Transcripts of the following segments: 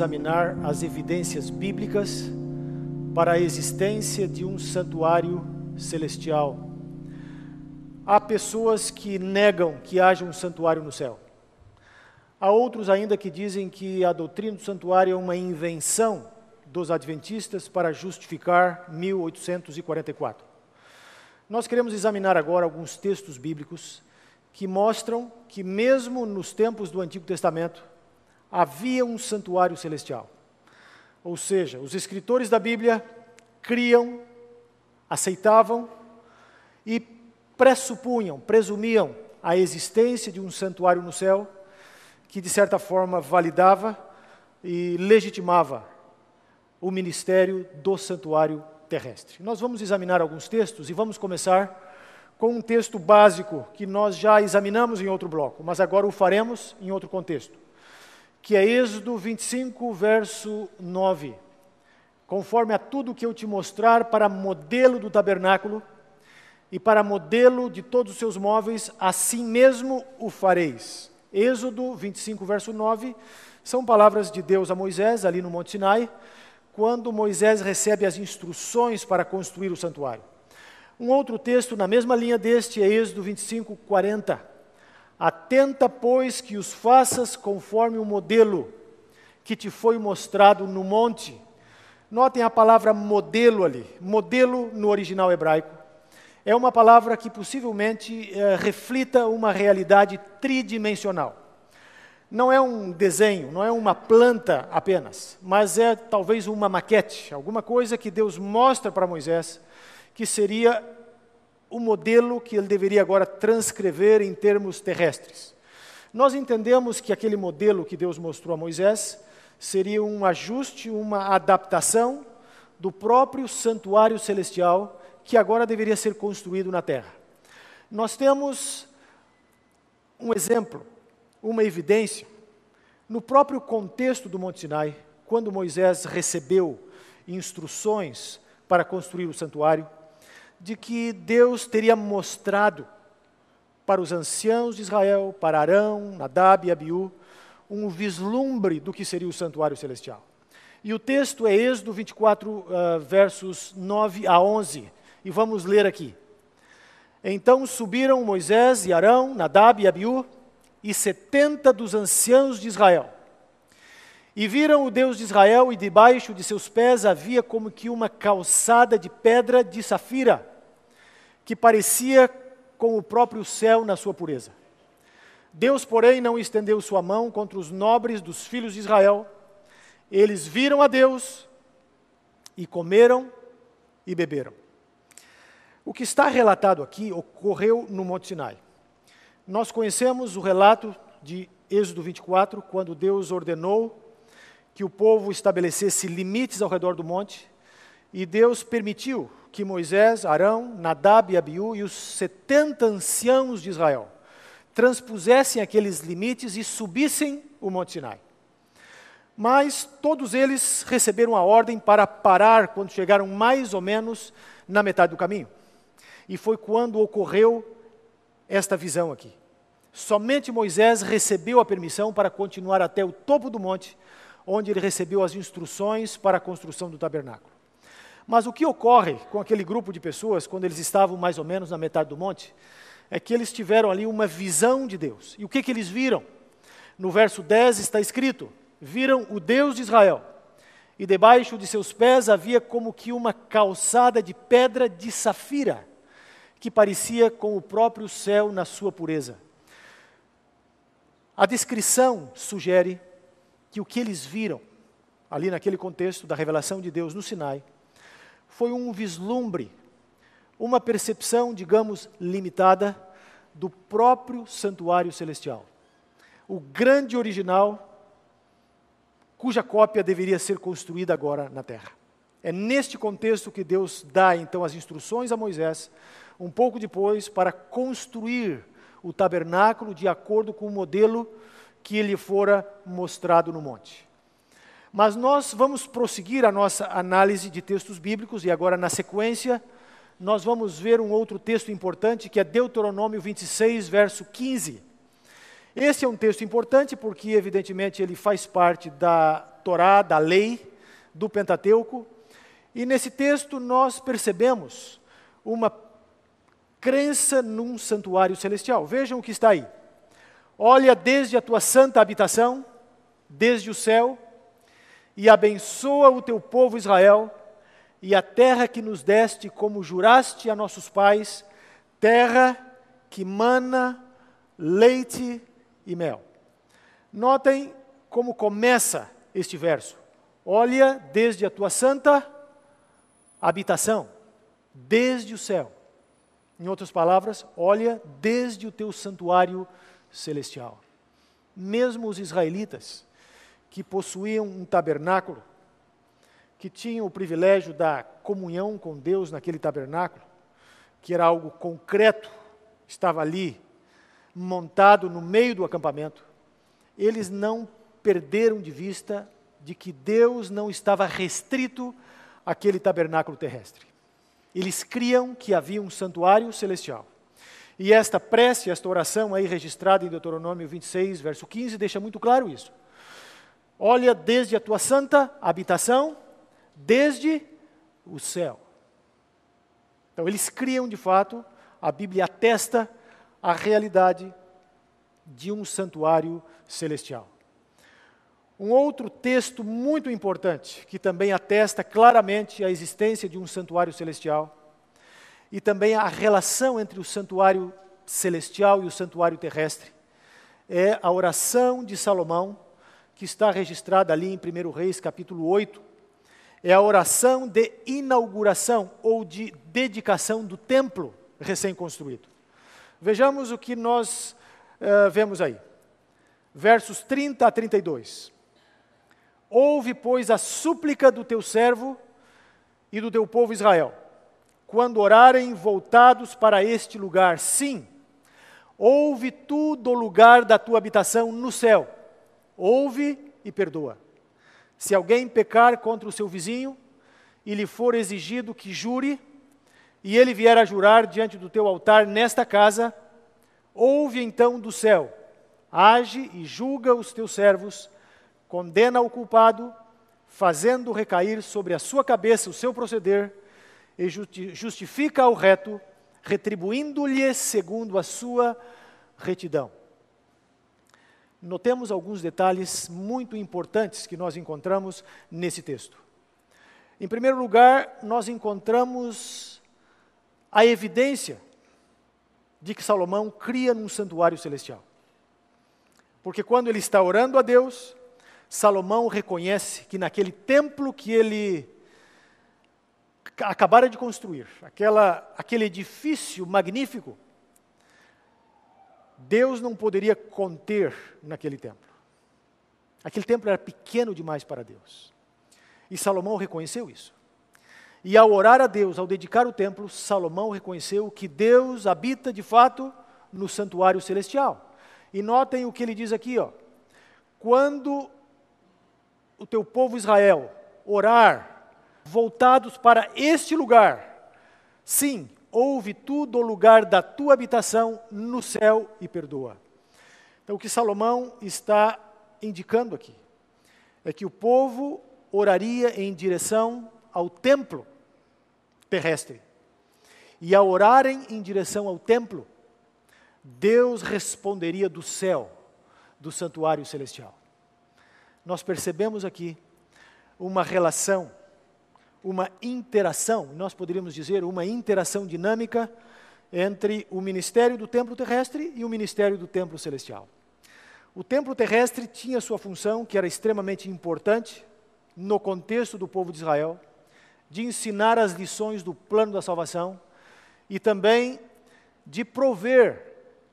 examinar as evidências bíblicas para a existência de um santuário celestial. Há pessoas que negam que haja um santuário no céu. Há outros ainda que dizem que a doutrina do santuário é uma invenção dos adventistas para justificar 1844. Nós queremos examinar agora alguns textos bíblicos que mostram que, mesmo nos tempos do Antigo Testamento, havia um santuário celestial. Ou seja, os escritores da Bíblia criam, aceitavam e pressupunham, presumiam a existência de um santuário no céu que, de certa forma, validava e legitimava o ministério do santuário terrestre. Nós vamos examinar alguns textos e vamos começar com um texto básico que nós já examinamos em outro bloco, mas agora o faremos em outro contexto, que é Êxodo 25, verso 9. Conforme a tudo que eu te mostrar para modelo do tabernáculo e para modelo de todos os seus móveis, assim mesmo o fareis. Êxodo 25, verso 9, são palavras de Deus a Moisés, ali no Monte Sinai, quando Moisés recebe as instruções para construir o santuário. Um outro texto na mesma linha deste é Êxodo 25, 40. Atenta, pois, que os faças conforme o modelo que te foi mostrado no monte. Notem a palavra modelo ali. Modelo no original hebraico. É uma palavra que possivelmente é, reflita uma realidade tridimensional. Não é um desenho, não é uma planta apenas, mas é talvez uma maquete, alguma coisa que Deus mostra para Moisés que seria o modelo que ele deveria agora transcrever em termos terrestres. Nós entendemos que aquele modelo que Deus mostrou a Moisés seria um ajuste, uma adaptação do próprio santuário celestial que agora deveria ser construído na terra. Nós temos um exemplo, uma evidência, no próprio contexto do Monte Sinai, quando Moisés recebeu instruções para construir o santuário de que Deus teria mostrado para os anciãos de Israel, para Arão, Nadab e Abiú, um vislumbre do que seria o santuário celestial. E o texto é Êxodo 24, uh, ah, versos 9 a 11. E vamos ler aqui. Então subiram Moisés e Arão, Nadab e Abiú, e setenta dos anciãos de Israel. E viram o Deus de Israel, e debaixo de seus pés havia como que uma calçada de pedra de safira, que parecia com o próprio céu na sua pureza. Deus, porém, não estendeu sua mão contra os nobres dos filhos de Israel. Eles viram a Deus e comeram e beberam. O que está relatado aqui ocorreu no Monte Sinai. Nós conhecemos o relato de Êxodo 24, quando Deus ordenou que o povo estabelecesse limites ao redor do monte, e Deus permitiu que Moisés, Arão, Nadab e Abiú e os setenta anciãos de Israel transpusessem aqueles limites e subissem o Monte Sinai. Mas todos eles receberam a ordem para parar quando chegaram mais ou menos na metade do caminho. E foi quando ocorreu esta visão aqui. Somente Moisés recebeu a permissão para continuar até o topo do monte, onde ele recebeu as instruções para a construção do tabernáculo. Mas o que ocorre com aquele grupo de pessoas, quando eles estavam mais ou menos na metade do monte, é que eles tiveram ali uma visão de Deus. E o que, que eles viram? No verso 10 está escrito: Viram o Deus de Israel, e debaixo de seus pés havia como que uma calçada de pedra de safira, que parecia com o próprio céu na sua pureza. A descrição sugere que o que eles viram, ali naquele contexto da revelação de Deus no Sinai, foi um vislumbre, uma percepção, digamos, limitada do próprio santuário celestial. O grande original, cuja cópia deveria ser construída agora na terra. É neste contexto que Deus dá então as instruções a Moisés, um pouco depois, para construir o tabernáculo de acordo com o modelo que lhe fora mostrado no monte. Mas nós vamos prosseguir a nossa análise de textos bíblicos e agora, na sequência, nós vamos ver um outro texto importante que é Deuteronômio 26, verso 15. Esse é um texto importante porque, evidentemente, ele faz parte da Torá, da lei, do Pentateuco. E nesse texto nós percebemos uma crença num santuário celestial. Vejam o que está aí. Olha desde a tua santa habitação, desde o céu, e abençoa o teu povo Israel e a terra que nos deste, como juraste a nossos pais, terra que mana leite e mel. Notem como começa este verso. Olha desde a tua santa habitação, desde o céu. Em outras palavras, olha desde o teu santuário celestial. Mesmo os israelitas, que possuíam um tabernáculo, que tinham o privilégio da comunhão com Deus naquele tabernáculo, que era algo concreto, estava ali, montado no meio do acampamento, eles não perderam de vista de que Deus não estava restrito àquele tabernáculo terrestre. Eles criam que havia um santuário celestial. E esta prece, esta oração aí registrada em Deuteronômio 26, verso 15, deixa muito claro isso. Olha desde a tua santa habitação desde o céu. Então, eles criam de fato, a Bíblia atesta a realidade de um santuário celestial. Um outro texto muito importante, que também atesta claramente a existência de um santuário celestial, e também a relação entre o santuário celestial e o santuário terrestre, é a oração de Salomão, que está registrada ali em 1 Reis, capítulo 8, é a oração de inauguração ou de dedicação do templo recém-construído. Vejamos o que nós uh, vemos aí. Versos 30 a 32. Ouve, pois, a súplica do teu servo e do teu povo Israel, quando orarem voltados para este lugar. Sim, ouve tu do lugar da tua habitação no céu. Ouve e perdoa. Se alguém pecar contra o seu vizinho e lhe for exigido que jure, e ele vier a jurar diante do teu altar nesta casa, ouve então do céu, age e julga os teus servos, condena o culpado, fazendo recair sobre a sua cabeça o seu proceder, e justifica o reto, retribuindo-lhe segundo a sua retidão notemos alguns detalhes muito importantes que nós encontramos nesse texto. Em primeiro lugar, nós encontramos a evidência de que Salomão cria num santuário celestial. Porque quando ele está orando a Deus, Salomão reconhece que naquele templo que ele acabara de construir, aquela, aquele edifício magnífico, Deus não poderia conter naquele templo. Aquele templo era pequeno demais para Deus. E Salomão reconheceu isso. E ao orar a Deus, ao dedicar o templo, Salomão reconheceu que Deus habita de fato no santuário celestial. E notem o que ele diz aqui, ó. Quando o teu povo Israel orar voltados para este lugar, sim, ouve tu do lugar da tua habitação no céu e perdoa. Então, o que Salomão está indicando aqui é que o povo oraria em direção ao templo terrestre. E ao orarem em direção ao templo, Deus responderia do céu, do santuário celestial. Nós percebemos aqui uma relação uma interação, nós poderíamos dizer uma interação dinâmica entre o ministério do templo terrestre e o ministério do templo celestial. O templo terrestre tinha sua função, que era extremamente importante no contexto do povo de Israel, de ensinar as lições do plano da salvação e também de prover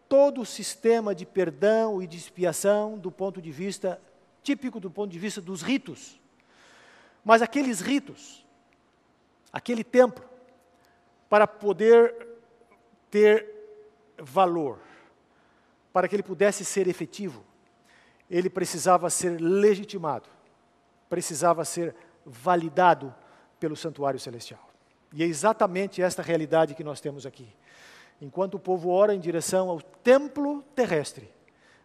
todo o sistema de perdão e de expiação do ponto de vista típico do ponto de vista dos ritos. Mas aqueles ritos aquele templo, para poder ter valor, para que ele pudesse ser efetivo, ele precisava ser legitimado, precisava ser validado pelo santuário celestial. E é exatamente esta realidade que nós temos aqui. Enquanto o povo ora em direção ao templo terrestre,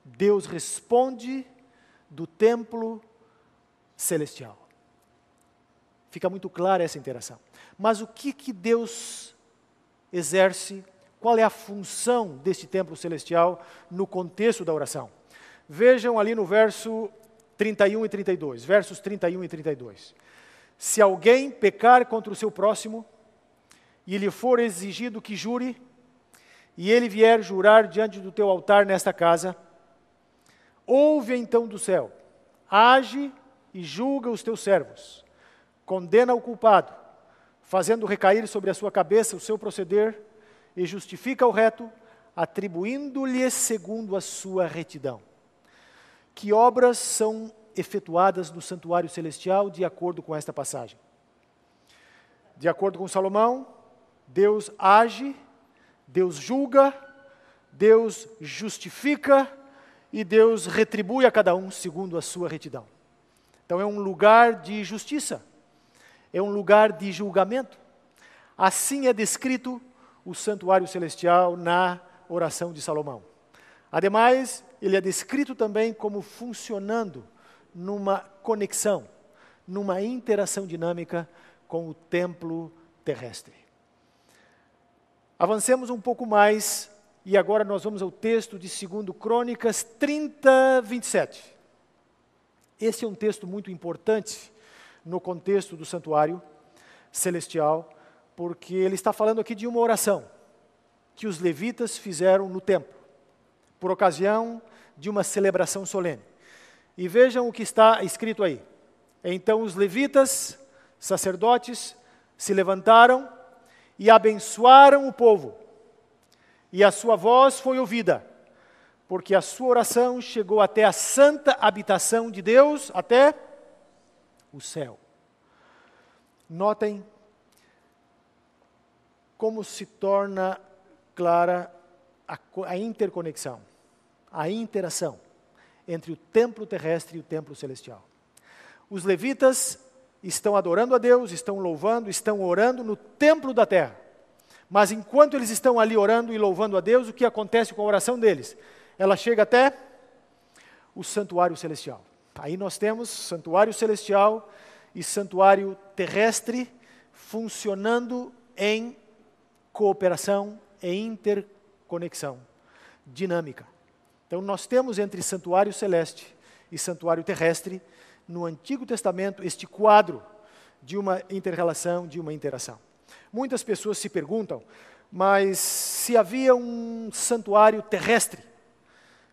Deus responde do templo celestial. Fica muito clara essa interação. Mas o que, que Deus exerce? Qual é a função deste templo celestial no contexto da oração? Vejam ali no verso 31 e 32, versos 31 e 32. Se alguém pecar contra o seu próximo e lhe for exigido que jure, e ele vier jurar diante do teu altar nesta casa, ouve então do céu, age e julga os teus servos, condena o culpado, fazendo recair sobre a sua cabeça o seu proceder, e justifica o reto, atribuindo-lhe segundo a sua retidão. Que obras são efetuadas no santuário celestial de acordo com esta passagem? De acordo com Salomão, Deus age Deus julga, Deus justifica e Deus retribui a cada um segundo a sua retidão. Então é um lugar de justiça, é um lugar de julgamento. Assim é descrito o santuário celestial na oração de Salomão. Ademais, ele é descrito também como funcionando numa conexão, numa interação dinâmica com o templo terrestre. Avancemos um pouco mais e agora nós vamos ao texto de 2 Crônicas 30, 27. Esse é um texto muito importante no contexto do santuário celestial, porque ele está falando aqui de uma oração que os levitas fizeram no templo, por ocasião de uma celebração solene. E vejam o que está escrito aí. Então os levitas, sacerdotes, se levantaram e abençoaram o povo. E a sua voz foi ouvida, porque a sua oração chegou até a santa habitação de Deus, até o céu. Notem como se torna clara a, a interconexão, a interação entre o templo terrestre e o templo celestial. Os levitas estão adorando a Deus, estão louvando, estão orando no templo da terra. Mas enquanto eles estão ali orando e louvando a Deus, o que acontece com a oração deles? Ela chega até o santuário celestial. Aí nós temos santuário celestial e santuário terrestre funcionando em cooperação e interconexão dinâmica. Então nós temos entre santuário celeste e santuário terrestre no Antigo Testamento este quadro de uma interrelação, de uma interação. Muitas pessoas se perguntam, mas se havia um santuário terrestre,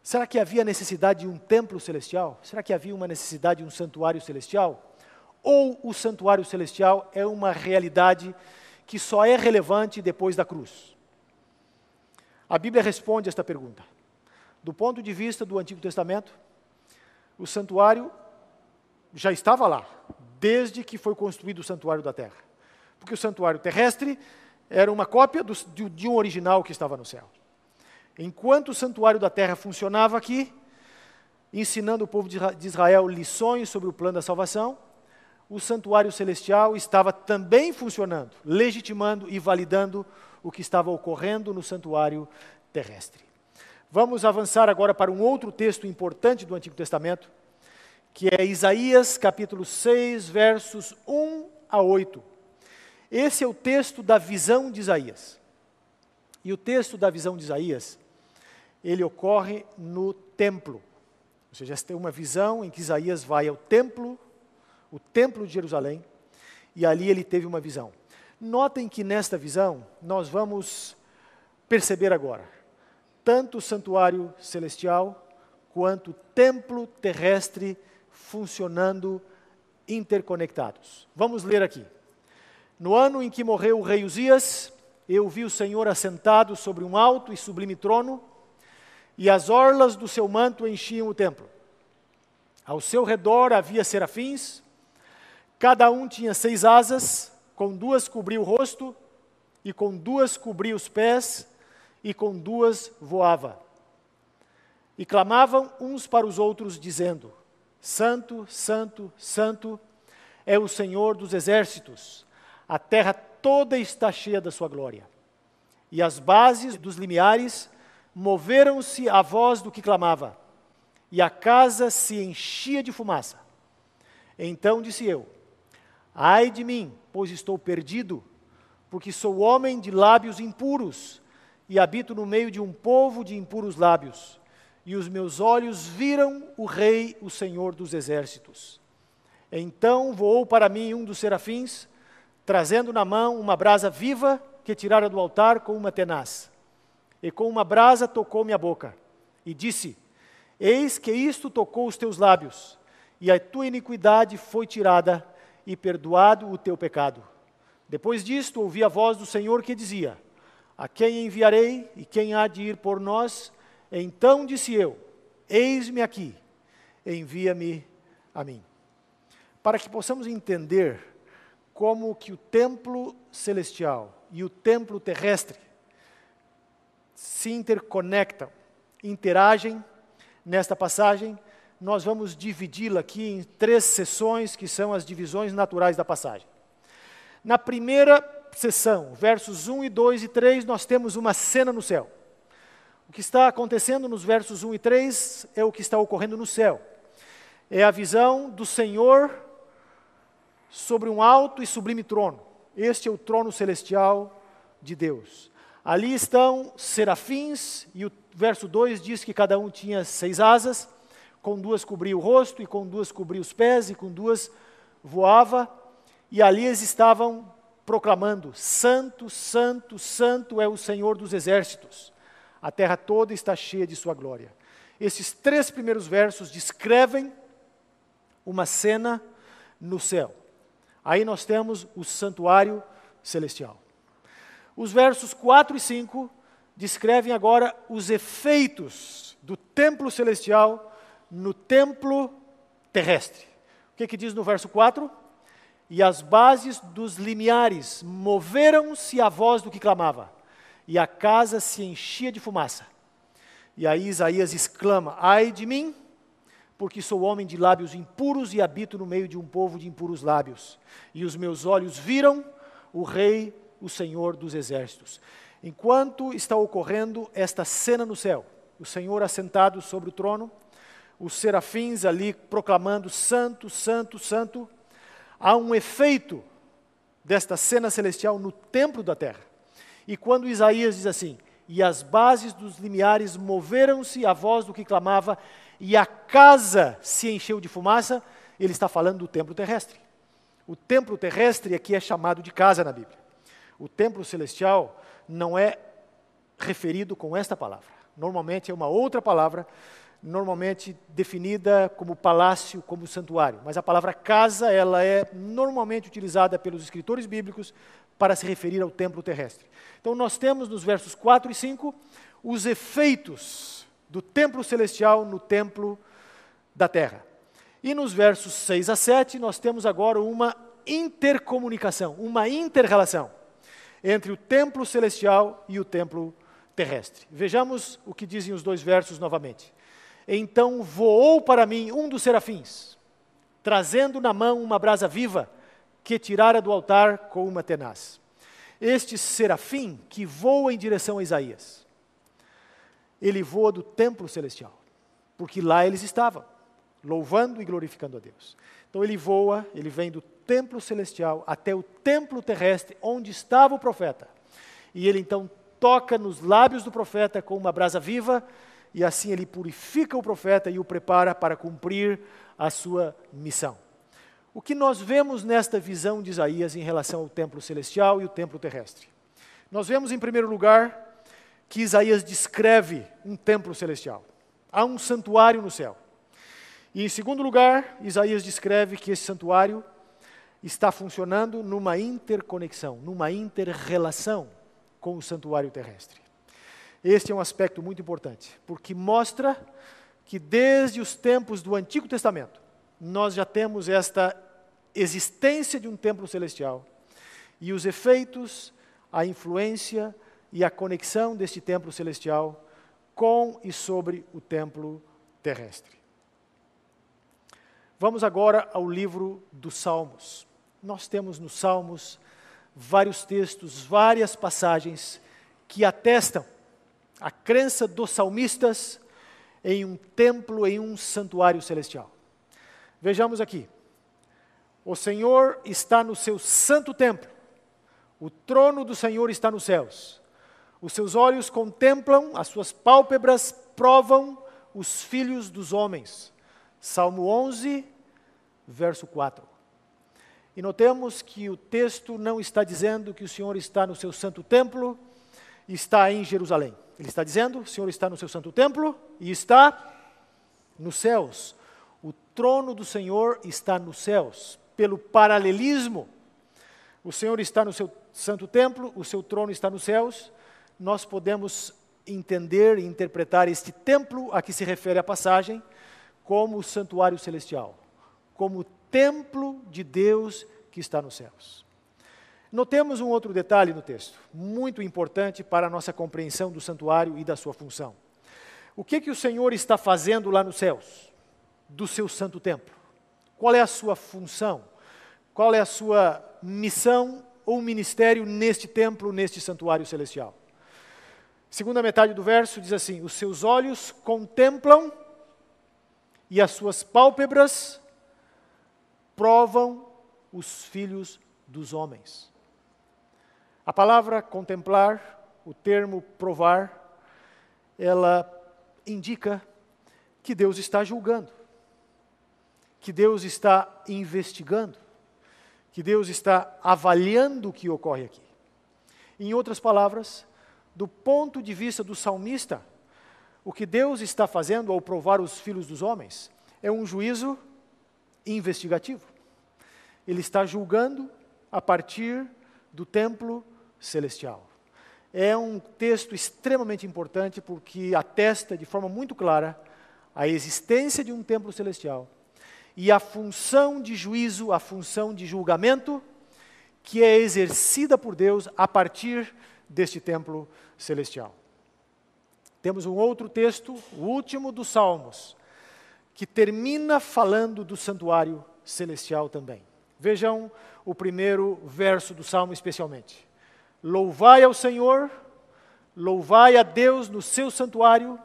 será que havia necessidade de um templo celestial? Será que havia uma necessidade de um santuário celestial? Ou o santuário celestial é uma realidade que só é relevante depois da cruz? A Bíblia responde esta pergunta. Do ponto de vista do Antigo Testamento, o santuário já estava lá, desde que foi construído o santuário da terra. Porque o santuário terrestre era uma cópia do, de, de um original que estava no céu. Enquanto o santuário da terra funcionava aqui, ensinando o povo de Israel lições sobre o plano da salvação, o santuário celestial estava também funcionando, legitimando e validando o que estava ocorrendo no santuário terrestre. Vamos avançar agora para um outro texto importante do Antigo Testamento, que é Isaías capítulo 6, versos 1 a 8. Esse é o texto da visão de Isaías. E o texto da visão de Isaías, ele ocorre no templo. Ou seja, tem uma visão em que Isaías vai ao templo, o templo de Jerusalém, e ali ele teve uma visão. Notem que nesta visão nós vamos perceber agora tanto o santuário celestial quanto o templo terrestre funcionando interconectados. Vamos ler aqui. No ano em que morreu o rei Uzias, eu vi o Senhor assentado sobre um alto e sublime trono, e as orlas do seu manto enchiam o templo. Ao seu redor havia serafins, cada um tinha seis asas, com duas cobria o rosto, e com duas cobria os pés, e com duas voava. E clamavam uns para os outros, dizendo: Santo, Santo, Santo é o Senhor dos exércitos. A terra toda está cheia da sua glória. E as bases dos limiares moveram-se à voz do que clamava, e a casa se enchia de fumaça. Então disse eu: Ai de mim, pois estou perdido, porque sou homem de lábios impuros e habito no meio de um povo de impuros lábios. E os meus olhos viram o Rei, o Senhor dos exércitos. Então voou para mim um dos serafins, trazendo na mão uma brasa viva que tirara do altar com uma tenaz. E com uma brasa tocou minha boca, e disse: Eis que isto tocou os teus lábios, e a tua iniquidade foi tirada, e perdoado o teu pecado. Depois disto, ouvi a voz do Senhor que dizia: A quem enviarei e quem há de ir por nós? Então disse eu: Eis-me aqui, envia-me a mim. Para que possamos entender como que o templo celestial e o templo terrestre se interconectam, interagem nesta passagem, nós vamos dividi-la aqui em três sessões, que são as divisões naturais da passagem. Na primeira sessão, versos 1 e 2 e 3, nós temos uma cena no céu. O que está acontecendo nos versos 1 e 3 é o que está ocorrendo no céu. É a visão do Senhor sobre um alto e sublime trono. Este é o trono celestial de Deus. Ali estão serafins, e o verso 2 diz que cada um tinha seis asas, com duas cobria o rosto, e com duas cobria os pés, e com duas voava, e ali eles estavam proclamando: Santo, Santo, Santo é o Senhor dos exércitos. A terra toda está cheia de Sua glória. Esses três primeiros versos descrevem uma cena no céu. Aí nós temos o santuário celestial. Os versos 4 e 5 descrevem agora os efeitos do templo celestial no templo terrestre. O que, que diz no verso 4? E as bases dos limiares moveram-se à voz do que clamava, e a casa se enchia de fumaça. E aí Isaías exclama: Ai de mim, porque sou homem de lábios impuros e habito no meio de um povo de impuros lábios. E os meus olhos viram o Rei o Senhor dos Exércitos. Enquanto está ocorrendo esta cena no céu, o Senhor assentado sobre o trono, os serafins ali proclamando: Santo, Santo, Santo, há um efeito desta cena celestial no templo da terra. E quando Isaías diz assim: E as bases dos limiares moveram-se à voz do que clamava, e a casa se encheu de fumaça, ele está falando do templo terrestre. O templo terrestre aqui é chamado de casa na Bíblia. O templo celestial não é referido com esta palavra. Normalmente é uma outra palavra, normalmente definida como palácio, como santuário. Mas a palavra casa, ela é normalmente utilizada pelos escritores bíblicos para se referir ao templo terrestre. Então nós temos nos versos 4 e 5 os efeitos do templo celestial no templo da terra. E nos versos 6 a 7 nós temos agora uma intercomunicação, uma interrelação entre o templo celestial e o templo terrestre. Vejamos o que dizem os dois versos novamente. Então voou para mim um dos serafins, trazendo na mão uma brasa viva que tirara do altar com uma tenaz. Este serafim que voa em direção a Isaías, ele voa do templo celestial, porque lá eles estavam, louvando e glorificando a Deus. Então ele voa, ele vem do templo celestial até o templo terrestre onde estava o profeta. E ele então toca nos lábios do profeta com uma brasa viva, e assim ele purifica o profeta e o prepara para cumprir a sua missão. O que nós vemos nesta visão de Isaías em relação ao templo celestial e o templo terrestre? Nós vemos, em primeiro lugar, que Isaías descreve um templo celestial. Há um santuário no céu. E, em segundo lugar, Isaías descreve que esse santuário está funcionando numa interconexão, numa interrelação com o santuário terrestre. Este é um aspecto muito importante, porque mostra que desde os tempos do Antigo Testamento, nós já temos esta existência de um templo celestial e os efeitos, a influência e a conexão deste templo celestial com e sobre o templo terrestre. Vamos agora ao livro dos Salmos. Nós temos nos Salmos vários textos, várias passagens que atestam a crença dos salmistas em um templo, em um santuário celestial. Vejamos aqui. O Senhor está no seu santo templo. O trono do Senhor está nos céus. Os seus olhos contemplam, as suas pálpebras provam os filhos dos homens. Salmo 11, verso 4. E notemos que o texto não está dizendo que o Senhor está no seu santo templo está em Jerusalém. Ele está dizendo: o Senhor está no seu santo templo e está nos céus. O trono do Senhor está nos céus. Pelo paralelismo, o Senhor está no seu santo templo, o seu trono está nos céus. Nós podemos entender e interpretar este templo a que se refere a passagem como o santuário celestial, como templo de Deus que está nos céus. Notemos um outro detalhe no texto, muito importante para a nossa compreensão do santuário e da sua função. O que, que o Senhor está fazendo lá nos céus, do seu santo templo? Qual é a sua função? Qual é a sua missão ou ministério neste templo, neste santuário celestial? Segunda metade do verso diz assim: Os seus olhos contemplam e as suas pálpebras provam os filhos dos homens. A palavra contemplar, o termo provar, ela indica que Deus está julgando, que Deus está investigando, que Deus está avaliando o que ocorre aqui. Em outras palavras, do ponto de vista do salmista, o que Deus está fazendo ao provar os filhos dos homens é um juízo investigativo. Ele está julgando a partir do templo celestial. É um texto extremamente importante porque atesta de forma muito clara a existência de um templo celestial e a função de juízo, a função de julgamento que é exercida por Deus a partir deste templo celestial. Temos um outro texto, o último dos Salmos, que termina falando do santuário celestial também. Vejam o primeiro verso do Salmo, especialmente. Louvai ao Senhor, louvai a Deus no seu santuário,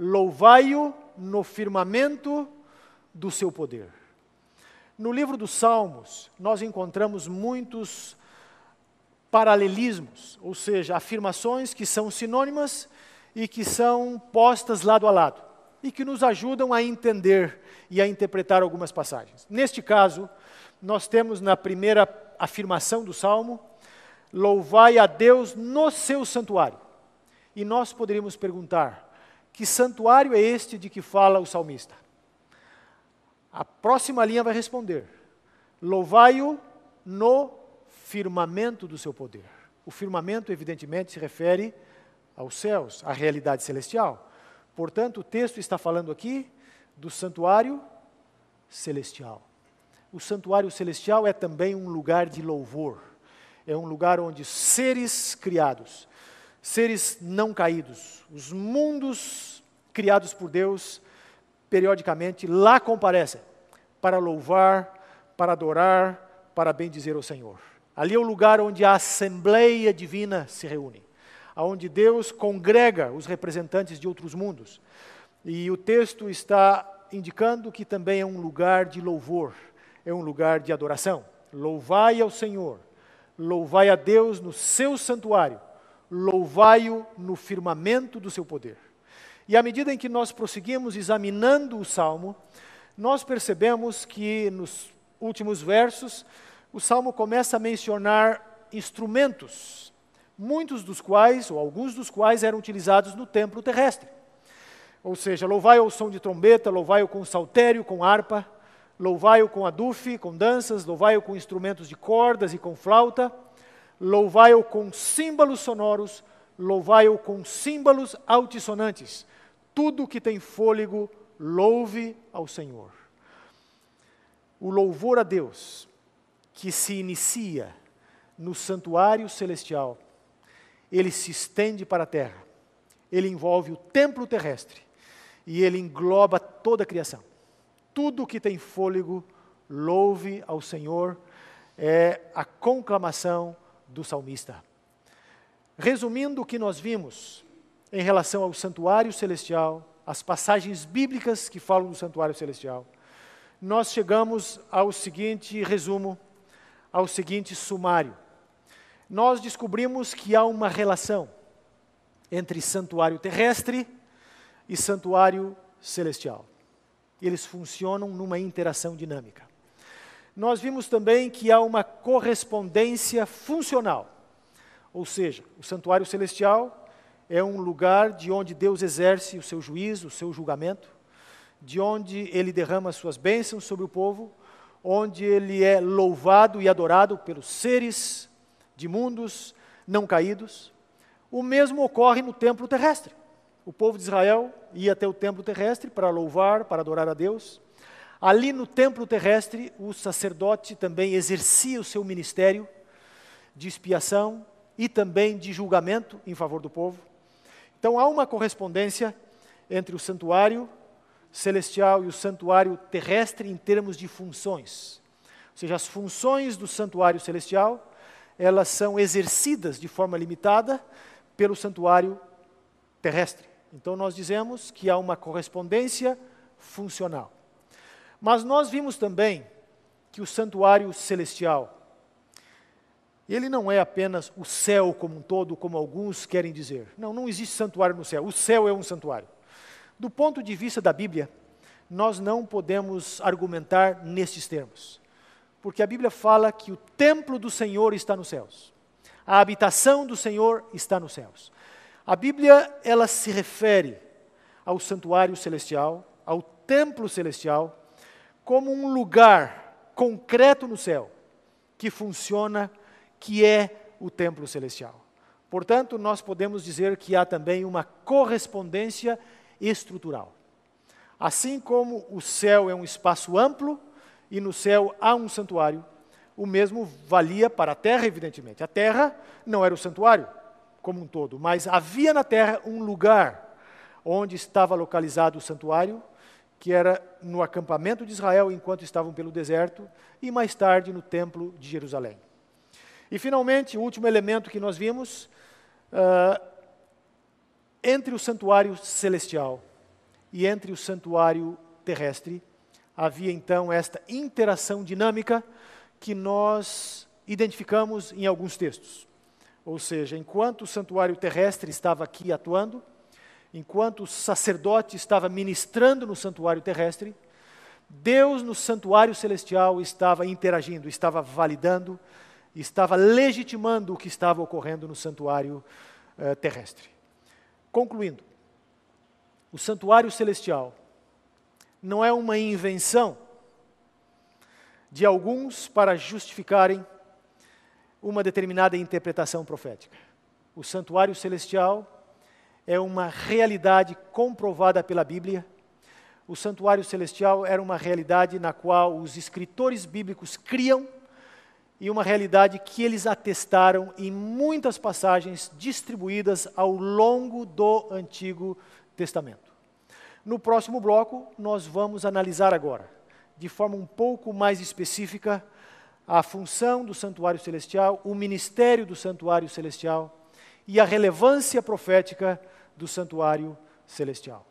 louvai-o no firmamento do seu poder. No livro dos Salmos, nós encontramos muitos paralelismos, ou seja, afirmações que são sinônimas e que são postas lado a lado e que nos ajudam a entender e a interpretar algumas passagens. Neste caso, nós temos na primeira afirmação do salmo Louvai a Deus no seu santuário. E nós poderíamos perguntar: que santuário é este de que fala o salmista? A próxima linha vai responder: Louvai-o no firmamento do seu poder. O firmamento, evidentemente, se refere aos céus, à realidade celestial. Portanto, o texto está falando aqui do santuário celestial. O santuário celestial é também um lugar de louvor é um lugar onde seres criados, seres não caídos, os mundos criados por Deus, periodicamente lá comparecem para louvar, para adorar, para bendizer o Senhor. Ali é o lugar onde a Assembleia Divina se reúne, onde Deus congrega os representantes de outros mundos. E o texto está indicando que também é um lugar de louvor, é um lugar de adoração. Louvai ao Senhor, Louvai a Deus no seu santuário, louvai-o no firmamento do seu poder. E à medida em que nós prosseguimos examinando o salmo, nós percebemos que nos últimos versos, o salmo começa a mencionar instrumentos, muitos dos quais, ou alguns dos quais, eram utilizados no templo terrestre. Ou seja, louvai ao som de trombeta, louvai-o com saltério, com harpa, Louvai-o com adufe, com danças, louvai-o com instrumentos de cordas e com flauta, louvai-o com símbolos sonoros, louvai-o com símbolos altissonantes. Tudo que tem fôlego, louve ao Senhor. O louvor a Deus, que se inicia no santuário celestial, ele se estende para a terra, ele envolve o templo terrestre e ele engloba toda a criação tudo que tem fôlego, louve ao Senhor, é a conclamação do salmista. Resumindo o que nós vimos em relação ao santuário celestial, as passagens bíblicas que falam do santuário celestial, nós chegamos ao seguinte resumo, ao seguinte sumário. Nós descobrimos que há uma relação entre santuário terrestre e santuário celestial. Eles funcionam numa interação dinâmica. Nós vimos também que há uma correspondência funcional, ou seja, o santuário celestial é um lugar de onde Deus exerce o seu juízo, o seu julgamento, de onde ele derrama suas bênçãos sobre o povo, onde ele é louvado e adorado pelos seres de mundos não caídos. O mesmo ocorre no templo terrestre. O povo de Israel ia até o templo terrestre para louvar, para adorar a Deus. Ali no templo terrestre, o sacerdote também exercia o seu ministério de expiação e também de julgamento em favor do povo. Então há uma correspondência entre o santuário celestial e o santuário terrestre em termos de funções. Ou seja, as funções do santuário celestial, elas são exercidas de forma limitada pelo santuário terrestre. Então nós dizemos que há uma correspondência funcional. Mas nós vimos também que o santuário celestial ele não é apenas o céu como um todo, como alguns querem dizer. Não, não existe santuário no céu. O céu é um santuário. Do ponto de vista da Bíblia, nós não podemos argumentar nestes termos, porque a Bíblia fala que o templo do Senhor está nos céus, a habitação do Senhor está nos céus. A Bíblia ela se refere ao santuário celestial, ao templo celestial, como um lugar concreto no céu que funciona, que é o templo celestial. Portanto, nós podemos dizer que há também uma correspondência estrutural. Assim como o céu é um espaço amplo e no céu há um santuário, o mesmo valia para a terra, evidentemente. A terra não era o santuário como um todo, mas havia na terra um lugar onde estava localizado o santuário, que era no acampamento de Israel enquanto estavam pelo deserto, e mais tarde no templo de Jerusalém. E finalmente, o último elemento que nós vimos, uh, entre o santuário celestial e entre o santuário terrestre, havia então esta interação dinâmica que nós identificamos em alguns textos. Ou seja, enquanto o santuário terrestre estava aqui atuando, enquanto o sacerdote estava ministrando no santuário terrestre, Deus no santuário celestial estava interagindo, estava validando, estava legitimando o que estava ocorrendo no santuário uh, terrestre. Concluindo, o santuário celestial não é uma invenção de alguns para justificarem uma determinada interpretação profética. O santuário celestial é uma realidade comprovada pela Bíblia. O santuário celestial era uma realidade na qual os escritores bíblicos criam e uma realidade que eles atestaram em muitas passagens distribuídas ao longo do Antigo Testamento. No próximo bloco, nós vamos analisar agora, de forma um pouco mais específica, a função do santuário celestial, o ministério do santuário celestial e a relevância profética do santuário celestial.